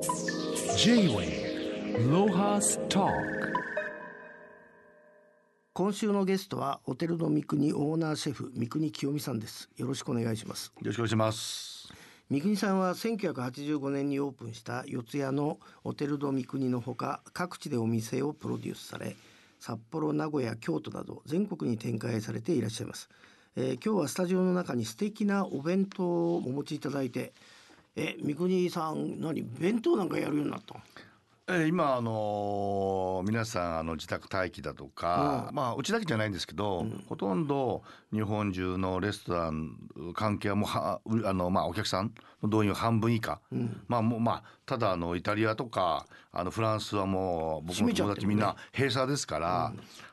J-Way ロハスト今週のゲストはホテルの三国オーナーシェフ三国清美さんです。よろしくお願いします。よろしくお願いします。三国さんは1985年にオープンした四谷のホテルド三国のほか各地でお店をプロデュースされ札幌名古屋京都など全国に展開されていらっしゃいます、えー今日はスタジオの中に素敵なお弁当をお持ちいただいてえ三国さん何弁当なんかやるようになったの？えー今あのー皆さんあの自宅待機だとか、うん。まあうちだけじゃないんですけど、ほとんど日本中のレストラン関係はもうはうあのまあお客さんの動員は半分以下、まあもうまあただあのイタリアとかあのフランスはもう僕閉の友達みんな閉鎖ですから、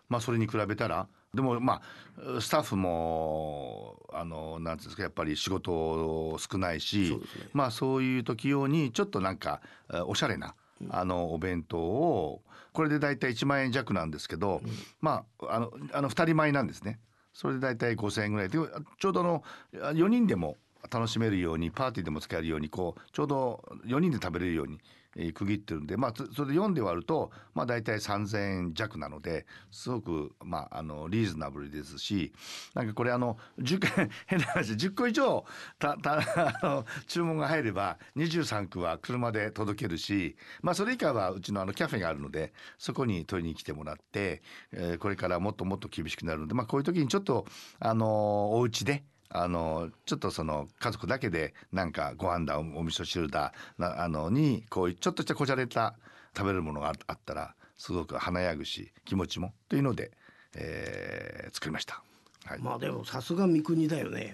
まあそれに比べたらでもまあスタッフもあのなんていうんですかやっぱり仕事少ないし、ね。まあそういう時用にちょっとなんかえーおしゃれなあのお弁当をこれで大体1万円弱なんですけど、まああのあの2人前なんですね。それで大体5,000円ぐらい。でちょうどあの4人でも楽しめるようにパーティーでも使えるようにこうちょうど4人で食べれるように、えー区切ってるんで、まあ、それで4で割ると、まあ、大体3,000円弱なのですごく、まあ、あのリーズナブルですしなんかこれあの10 変な話10個以上たたあの注文が入れば23区は車で届けるし、まあ、それ以下はうちのあのキャフェがあるのでそこに取りに来てもらって、えーこれからもっともっと厳しくなるので、まあ、こういう時にちょっとあのお家で。あのちょっとその家族だけでなんかご飯だおお味噌汁だなあのにこういうちょっとしたこじゃれた食べるものがああったらすごく華やぐし気持ちもというので、えー作りました。はい、まあでもさすが三国だよね。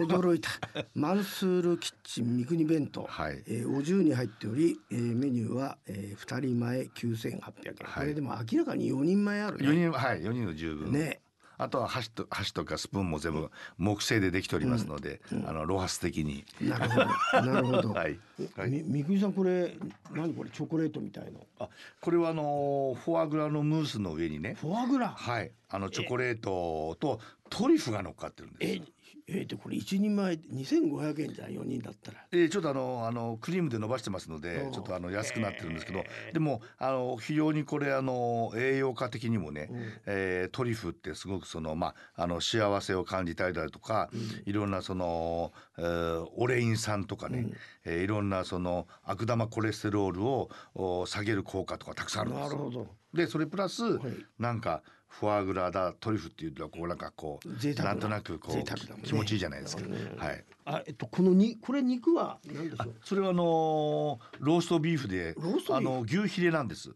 お驚いた。マンスールキッチン三国弁当、はい。えーお重に入っており、えーメニューは、えー、2人前9800円、これでも明らかに4人前ある4ね人はい4人の十分。ねあとは箸と箸とかスプーンも全部木製でできておりますので、あのロハス的に。なるほどなるほど、はい。はい。み三国さんこれ何これチョコレートみたいの？あこれはあのフォアグラのムースの上にね。フォアグラ？はい。あのチョコレートとトリュフが乗っかってるんですええー、でこれ一人前2500円じゃん4人だったら。えーちょっとあのあのクリームで伸ばしてますのでうんちょっとあの安くなってるんですけど、でもあの非常にこれあの栄養価的にもね、えートリュフってすごくそのまああの幸せを感じたりだとか、いろんなその、えーオレイン酸とかね、えーいろんなその悪玉コレステロールをお下げる効果とかたくさんあるんです。よ。なるほど。でそれプラス、い。なんかフォアグラだトリュフっていうとこうなんかこう贅沢ななんとなくこう、ね。気持ちいいじゃないですか。うん。はい。あえっとこのにこれ肉は何でしょう？それはあのーローストビーフでローストビーフ？あの牛ヒレなんです。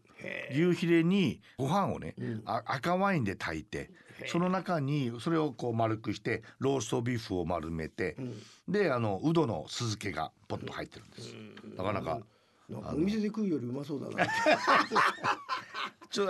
牛ヒレにご飯をね、あ赤ワインで炊いてその中にそれをこう丸くしてローストビーフを丸めて、であのウドの酢漬けがポッと入ってるんです、なかなかなんかお店で食うよりうまそうだな。ちょ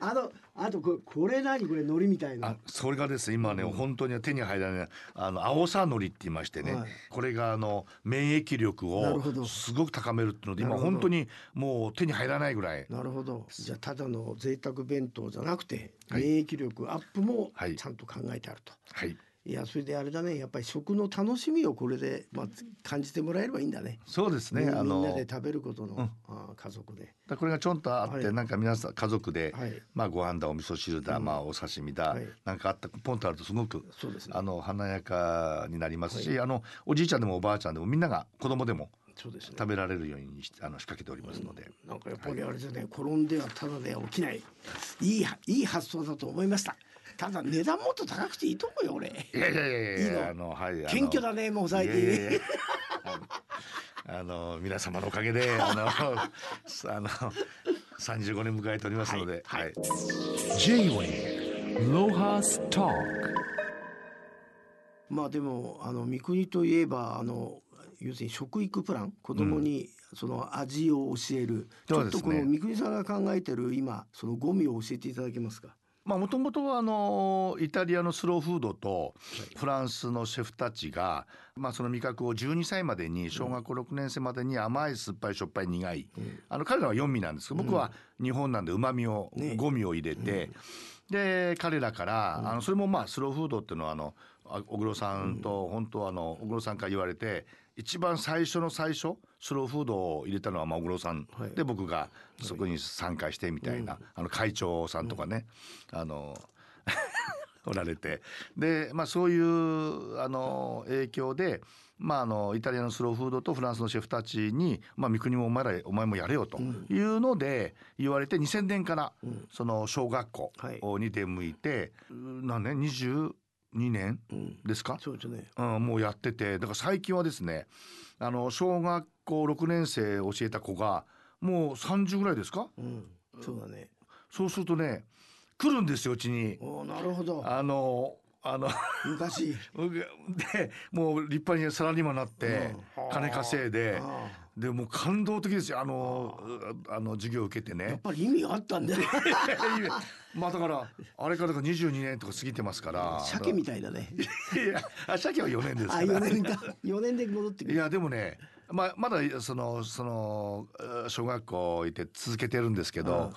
あのあとこれこれ何これ海苔みたいあなそれがですね今ね、本当に手に入らないあの青さのりって言いましてね、はい。これがあの免疫力をすごく高めるっていうので今本当にもう手に入らないぐらい。なるほど。じゃあただの贅沢弁当じゃなくて、はい。免疫力アップもはい。ちゃんと考えてあると、はいい、やそれであれだね。やっぱり食の楽しみをこれで、まあ、感じてもらえればいいんだね。そうですね。みみんあのなで食べることの、あー家族で。だこれがちょんとあって、はい。なんか皆さん家族で、はい。まあご飯だお味噌汁だ、まあお刺身だ、はい。なんかあったポンとあるとすごくそうですね。あの華やかになりますし、あのおじいちゃんでもおばあちゃんでもみんなが子供でもそうですね。食べられるようにしあの仕掛けておりますので、なんかやっぱりあれですね、転んではただでは起きないいいいい発想だと思いました。ただ値段もっと高くていいと思うよ俺。いやいやいやいいいの。やあのはいあの。謙虚だねもう最近いやいやいや。あの 皆様のおかげであの あの35年迎えておりますので、はいはい。J-Way ロハストまあでもあの三国といえばあの要するに食育プラン子供にその味を教える、ちょっとこの三国さんが考えてる今そのゴミを教えていただけますか？まあもともとはあのイタリアのスローフードとフランスのシェフたちが、まあその味覚を12歳までに小学校6年生までに甘い酸っぱいしょっぱい苦い、あの彼らは4味なんですけど僕は日本なんでうまみをね。5味を入れて、で彼らから、あのそれもまあスローフードっていうのはあのあ小黒さんと本当はあの小黒さんから言われて一番最初の最初スローフードを入れたのはまあ小黒さん、はい。で僕がそこに参加してみたいな、あの会長さんとかね、あの おられて。で、まあ、そういうあの影響で、まあ、あのイタリアのスローフードとフランスのシェフたちに「まあ、三国もお前らお前もやれよ」というので言われて2000年からその小学校に出向いて、何年22年ですか、そうですね。うん、もうやってて。だから最近はですねあの小学校6年生教えた子がもう30ぐらいですか？うん。そうだね。そうするとね来るんですようちに。おーなるほど。あのあの 昔。でもう立派にサラリーマンになってうん。金稼いであでもう感動的ですよ。あのあの授業を受けてね。ーやっぱり意味があったんだね まあだからあれからだから22年とか過ぎてますから。鮭みたいだね。いやあ鮭は4年ですあから。4年か。4年で戻ってくる。いやでもねまあまだそのそのえー小学校いて続けてるんですけど、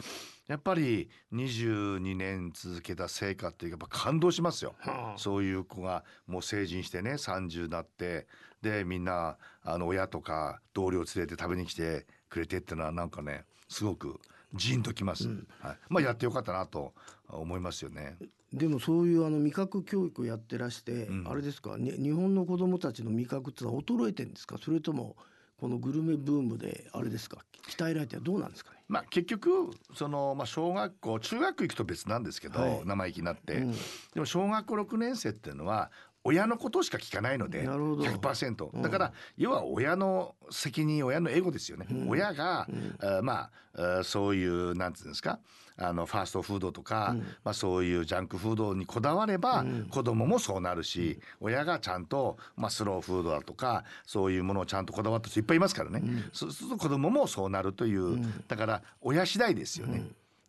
やっぱり22年続けた成果ってやっぱ感動しますよ。はあそういう子がもう成人してね30になってでみんなあの親とか同僚連れて食べに来てくれてってのはなんかねすごくジーンときます、はい、まあやってよかったなと思いますよね。でもそういうあの味覚教育をやってらして、うん。あれですか、ね、日本の子供たちの味覚ってのは衰えてんですか？それともこのグルメブームであれですか？鍛えられてはどうなんですかね？まあ、結局その、まあ、小学校中学校行くと別なんですけど、はい。生意気になって、うん。でも小学校6年生っていうのは親のことしか聞かないのでなるほど。100%うん。だから要は親の責任親のエゴですよね、うん。親が、うん。まあそういうなんていうんですかあのファーストフードとか、うん。まあ、そういうジャンクフードにこだわれば、うん。子供もそうなるし、親がちゃんと、まあ、スローフードだとかそういうものをちゃんとこだわった人いっぱいいますからね、うん。そうすると子供もそうなるという、ん。だから親次第ですよね。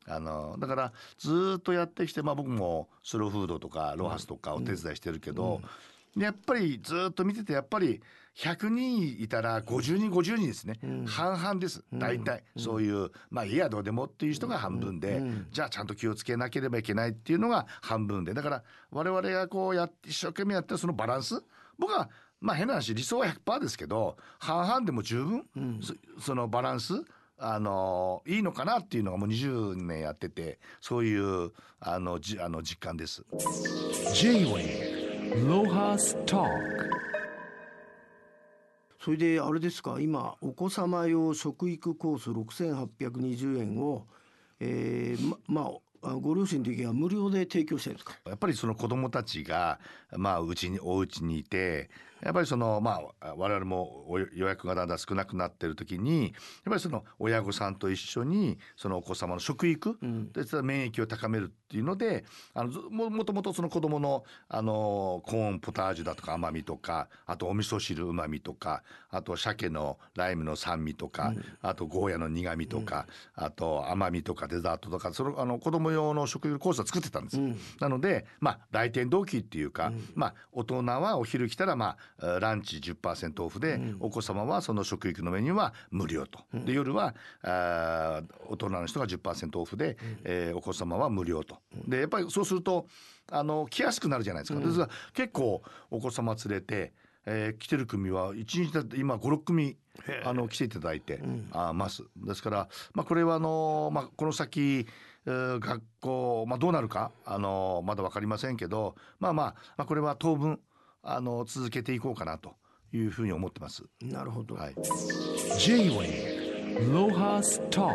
あのだからずーっとやってきて、まあ、僕もスローフードとかロハスとかお手伝いしてるけど、でやっぱりずーっと見ててやっぱり100人いたら50人50人ですね、うん。半々です。大体、そういうまあいいやどうでもっていう人が半分で、うん。じゃあちゃんと気をつけなければいけないっていうのが半分で。だから我々がこうやって一生懸命やってるそのバランス。僕はまあ変な話理想は100%ですけど半々でも十分、そのバランスあのいいのかなっていうのがもう20年やっててそういうあのじあの実感です。J-Way Lohas Talk それであれですか今お子様用食育コース6820円を、えー、ままああご両親の時は無料で提供してるんですか？やっぱりその子供たちがまあうちにお家にいてやっぱりそのまあ我々もお予約がだんだん少なくなってる時にやっぱりその親御さんと一緒にそのお子様の食育うん。免疫を高めるっていうのであのずももともとその子供のあのコーンポタージュだとか甘みとかあとお味噌汁うまみとかあと鮭のライムの酸味とか、あとゴーヤの苦みとか、あと甘みとかデザートとかそのあの子供用の食育コースを作ってたんですなのでまあ来店同期っていうか、まあ大人はお昼来たらまあランチ10%オフで、お子様はその食育のメニューは無料と。で夜はあー大人の人が10%オフで、えーお子様は無料と。でやっぱりそうするとあの来やすくなるじゃないですか。ですが結構お子様連れて、えー来てる組は1日だって今56組あの来ていただいて、あます。ですから、まあ、これはあの、まあ、この先、えー学校、まあ、どうなるかあのまだ分かりませんけど、まあまあ、まあこれは当分あの続けていこうかなというふうに思ってます。なるほど、はい、J-Way Lohas Talk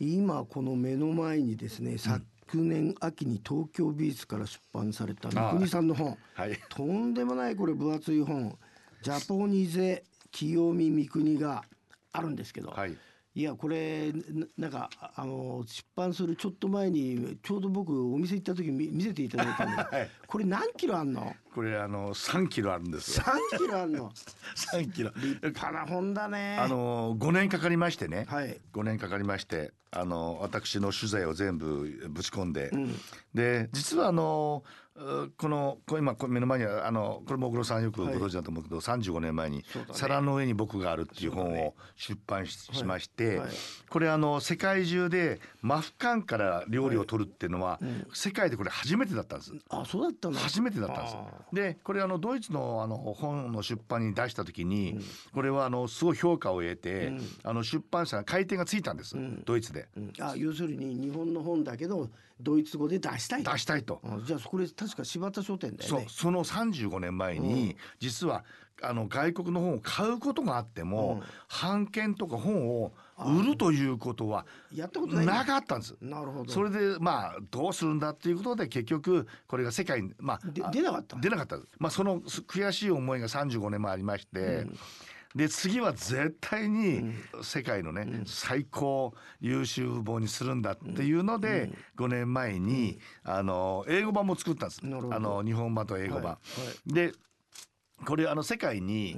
今この目の前にですね、昨年秋に東京美術から出版された三國さんの本。はい。とんでもないこれ分厚い本「ジャポニゼ清見三國」があるんですけど、はいいやこれななんかああの出版するちょっと前にちょうど僕お店行った時見見せていただいたんで、はい。これ何キロあんの？これあの3キロあるんですよ。3キロあんの？3キロ。立派な本だね。あの5年かかりましてね、はい。5年かかりましてあの私の取材を全部ぶち込んで、ん。で実はあのうこのこ今こ目の前にはあのこれも小黒さんよくご存知だと思うけど、35年前に「そうだね。皿の上に僕がある」っていう本を出版し,、しまして、はい。これあの世界中でマフカンから料理を取るっていうのは、世界でこれ初めてだったんです。あそうだったの？初めてだったんですあでこれあのドイツのあの本の出版に出した時に、これはあのすごい評価を得て、あの出版社が回転がついたんです、ドイツで。うん。あ要するに日本の本だけどドイツ語で出したい出したいと。あじゃあこれ確か柴田書店だよね。そうその35年前に、実はあの外国の本を買うことがあっても、版権とか本を売るということはやったことなかったんです。なるほど。それでまあどうするんだっていうことで結局これが世界にまあ出なかった出なかったです。まあそのす悔しい思いが35年前ありまして、で次は絶対に世界のね、最高優秀本にするんだっていうので、5年前にあの英語版も作ったんです。なるほど。あの日本版と英語版。はい。でこれあの世界に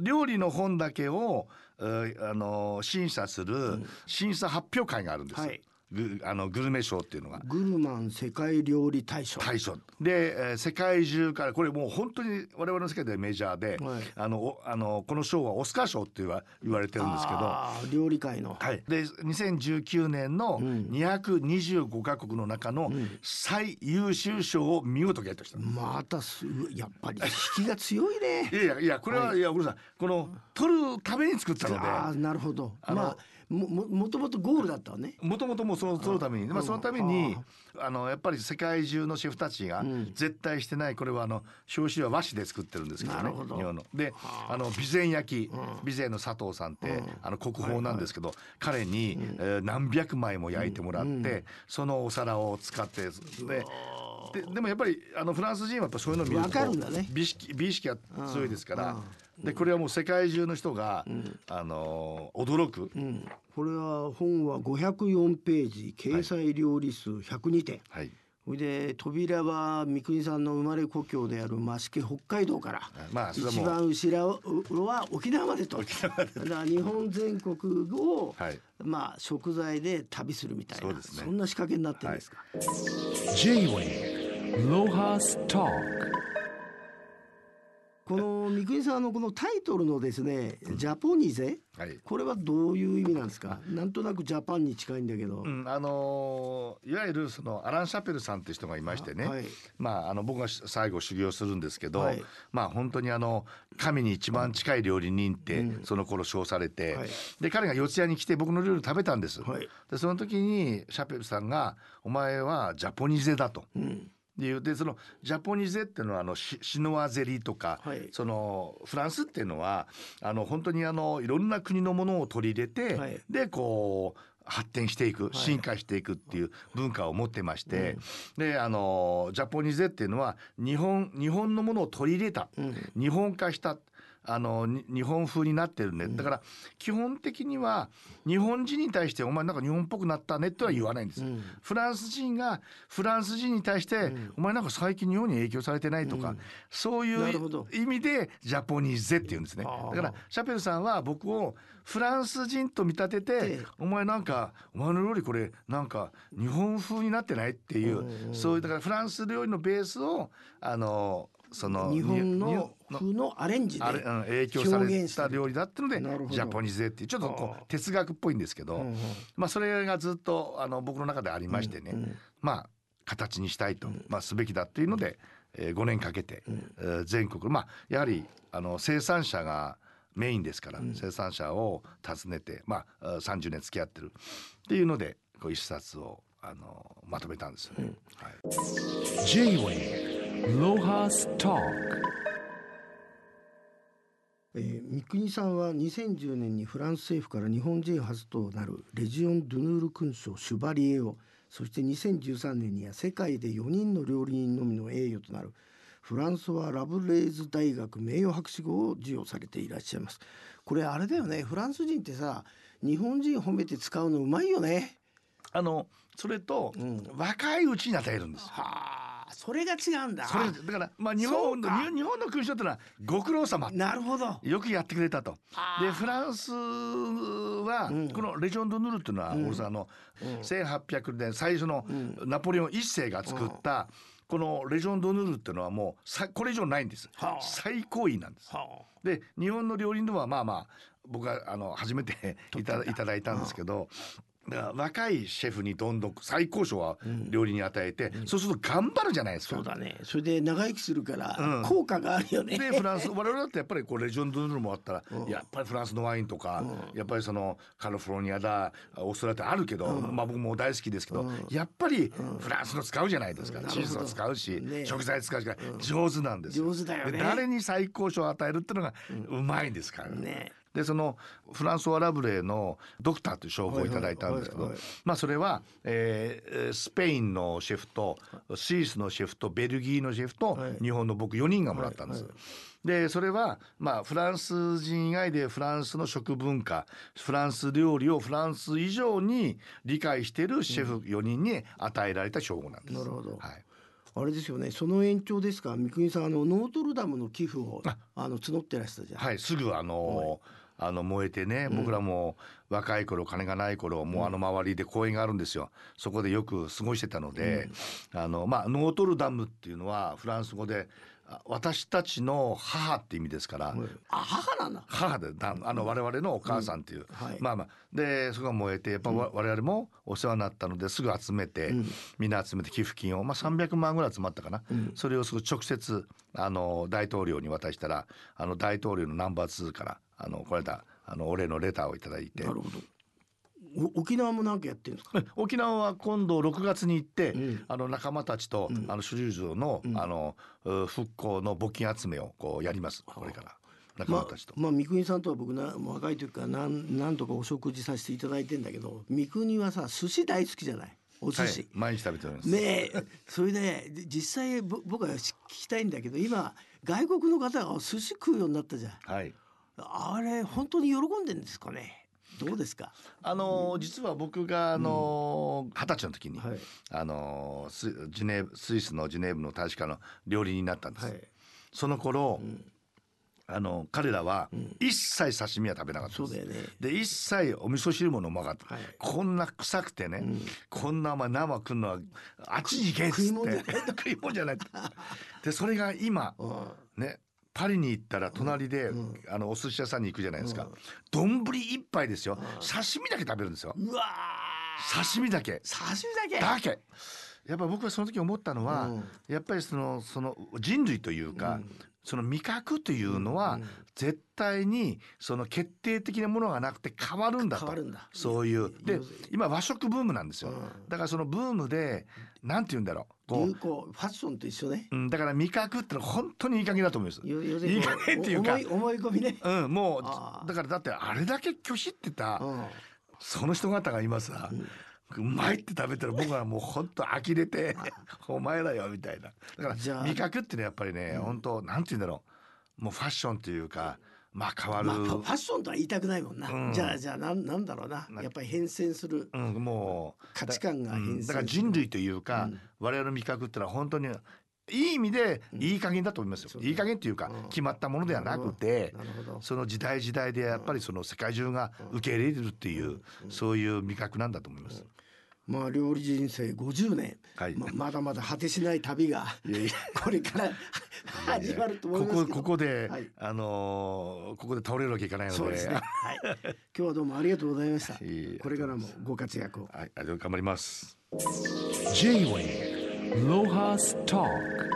料理の本だけを、えーあの審査する審査発表会があるんですよ、はいぐあのグルメ賞っていうのが。グルマン世界料理大賞。大賞。で、えー世界中からこれもう本当に我々の世界ではメジャーで、はい。あのおあのこの賞はオスカー賞って言わ言われてるんですけど。料理界の、はい、で2019年の225カ国の中の最優秀賞を見事ゲットした、またすごいやっぱり。引きが強いね。いやいやいやこれは、い、やごめんなさい。この取るために作ったので。ああなるほど。まあもももともとゴールだったわね。もともともうそのそのために、まあ、そのためにあのやっぱり世界中のシェフたちが絶対してないこれはあの表紙は和紙で作ってるんですけどね日本の。であ。の備前焼き備前の佐藤さんってあの国宝なんですけど彼にえー何百枚も焼いてもらってそのお皿を使ってでででもやっぱりあのフランス人はやっぱそういうのを見ると美意識美意識が強いですから。でこれはもう世界中の人が、あの驚く、うん。これは本は504ページ掲載料理数102点、はい。それで扉は三國さんの生まれ故郷である増毛北海道から、まあ一番後ろは沖縄までと。だから日本全国を、はい。まあ食材で旅するみたいなね。んな仕掛けになってるんですか、Lohas Talk この三國さんのこのタイトルのですね「ジャポニゼ」はい。これはどういう意味なんですか？なんとなくジャパンに近いんだけど、うん、あのーいわゆるそのアラン・シャペルさんって人がいましてね、はいまあ、あの僕が最後修行するんですけど、はい。まあ本当にあの神に一番近い料理人ってその頃称されて、はい。で彼が四谷に来て僕の料理を食べたんです、はい。でその時にシャペルさんが「お前はジャポニゼだ」と。うんでいう。でそのジャポニゼっていうのはあのシシノワゼリとか、はい。そのフランスっていうのはあの本当にあのいろんな国のものを取り入れて、はい。でこう発展していくい。進化していくっていう文化を持ってまして、であのジャポニゼっていうのは日本日本のものを取り入れた、日本化したあのに日本風になってるね、だから基本的には日本人に対して「お前なんか日本っぽくなったね」とは言わないんです、フランス人がフランス人に対して「お前なんか最近日本に影響されてない」とか、そういう意味でジャポニーゼっていうんですね。だからシャペルさんは僕をフランス人と見立ててええ「お前なんかお前の料理これなんか日本風になってない?」っていうそういうだからフランス料理のベースをあのその日本にの風のアレンジで影響された料理だってのでジャポニゼっていうちょっとこあう哲学っぽいんですけど、まあそれがずっとあの僕の中でありましてね、まあ形にしたいと、まあ、すべきだっていうので、えー、5年かけて、えー全国まあやはりあの生産者がメインですから、生産者を訪ねて、まあ、あ30年付き合ってるっていうのでこう一冊をあのまとめたんですよね。はい。J-Way えー三國さんは2010年にフランス政府から日本人初となるレジオン・ドゥヌール勲章シュバリエをそして2013年には世界で4人の料理人のみの栄誉となるフランソワ・ラブレーズ大学名誉博士号を授与されていらっしゃいます。これあれだよね。フランス人ってさ日本人褒めて使うのうまいよね。あのそれと、若いうちに与えるんです。はあそれが違うんだ。それだからまあ日本の日本の勲章ってのはご苦労様。なるほど。よくやってくれたと。でフランスはこのレジョン・ド・ヌールっていうのは、俺さん。あの、1800年最初のナポレオン一世が作った、このレジョン・ド・ヌールっていうのはもうさこれ以上ないんです、はあ。最高位なんです。はで日本の料理人はまあまあ僕はあの初めていた。いただいたんですけどだから若いシェフにどんどん最高賞は料理に与えて、そうすると頑張るじゃないですか。そうだね。それで長生きするからうん。効果があるよね、でフランス我々だってやっぱりこうレジョンドゥールもあったら、やっぱりフランスのワインとか、やっぱりそのカリフォルニアだオーストラリアってあるけど、まあ僕も大好きですけど、やっぱりフランスの使うじゃないですか、うん。チーズを使うし、ね。食材使うし上手なんですよ。上手だよね。で誰に最高賞を与えるっていうのがうまいんですから。ねでそのフランソワ・ラブレーのドクターという称号をいただいたんですけどはいはいはい。まあそれは、えースペインのシェフとスイスのシェフとベルギーのシェフとはい。日本の僕4人がもらったんです。はいはでそれはまあフランス人以外でフランスの食文化フランス料理をフランス以上に理解しているシェフ4人に与えられた称号なんです。なるほど。はい。あれですよね。その延長ですか？三國さんあのノートルダムの寄付をあ。あの募ってらしたじゃん、はい、すぐあのあの燃えてね、僕らも若い頃金がない頃もうあの周りで公園があるんですよ。そこでよく過ごしてたので、あのまあノートルダムっていうのはフランス語であ私たちの母って意味ですから、あ母なんだ。母でだあの我々のお母さんっていう、はい。まあまあ。でそこが燃えてやっぱわ我々もお世話になったのですぐ集めて、みんな集めて寄付金を、まあ、300万ぐらい集まったかな、それをすぐ直接あの大統領に渡したらあの大統領のナンバー2からあのこれだあのお礼のレターをいただいて。なるほど。お沖縄もなんかやってるんですか？沖縄は今度6月に行って、うん。あの仲間たちと、あの首里城の,、あのう復興の募金集めをこうやります。これから。仲間またちと。まあ三國さんとは僕な若い時からなんなんとかお食事させていただいてんだけど三國はさ寿司大好きじゃない？お寿はい。司、、毎日食べております。ねえ。それでで実際ぼ僕は聞きたいんだけど今外国の方が寿司食うようになったじゃん。はい。あれ本当に喜んでんですかね？どうですか？あのー実は僕があのー二十歳の時に、はい。あのースジュネスイスのジュネーブの大使館の料理人になったんです。はい。その頃、あの彼らは一切刺身は食べなかったんです。そうだよね。で一切お味噌汁も飲まなかった、はい。こんな臭くてね、こんなお前生食うのはあっちに行けっつって。食い物じゃない 食い物じゃないでそれが今うん。ねパリに行ったら隣で、あのお寿司屋さんに行くじゃないですか。丼、一杯ですよ。刺身だけ食べるんですよ。うわ刺身だけ。ー刺身だけ？だけ。やっぱ僕はその時思ったのは、うん。やっぱりそのその人類というか、その味覚というのは絶対にその決定的なものがなくて変わるんだと。変わるんだ。そういう。で今和食ブームなんですよ、うん。だからそのブームでなんて言うんだろう。こ流行ファッションと一緒ね。う、うん、だから味覚ってのは本当にいい加減だと思います。いい加減っていうか。思い思い込みね。うん、もうだからだってあれだけ拒否ってた、うん。その人方が今さ、うまいって食べたら僕はもう本当呆れてお前らよみたいな。だから味覚ってねやっぱりね、本当なんて言うんだろう。もうファッションというかまあ変わる、まあ、ファッションとは言いたくないもんな、うん。じゃあじゃあなんなんだろうな。やっぱり変遷する。うん、もう価値観が変遷だから人類というか、我々の味覚ってのは本当にいい意味でいい加減だと思いますよ、いい加減っていうか、決まったものではなくてその時代時代でやっぱりその世界中が受け入れるっていう、そういう味覚なんだと思います。まあ料理人生50年、はいままだまだ果てしない旅が これから始まると思いこますけどこここで、はいあのーここで倒れるわけいかないのでそうですね。はい。今日はどうもありがとうございました。これからもご活躍を。はい、頑張ります。J-Way Lohas Talk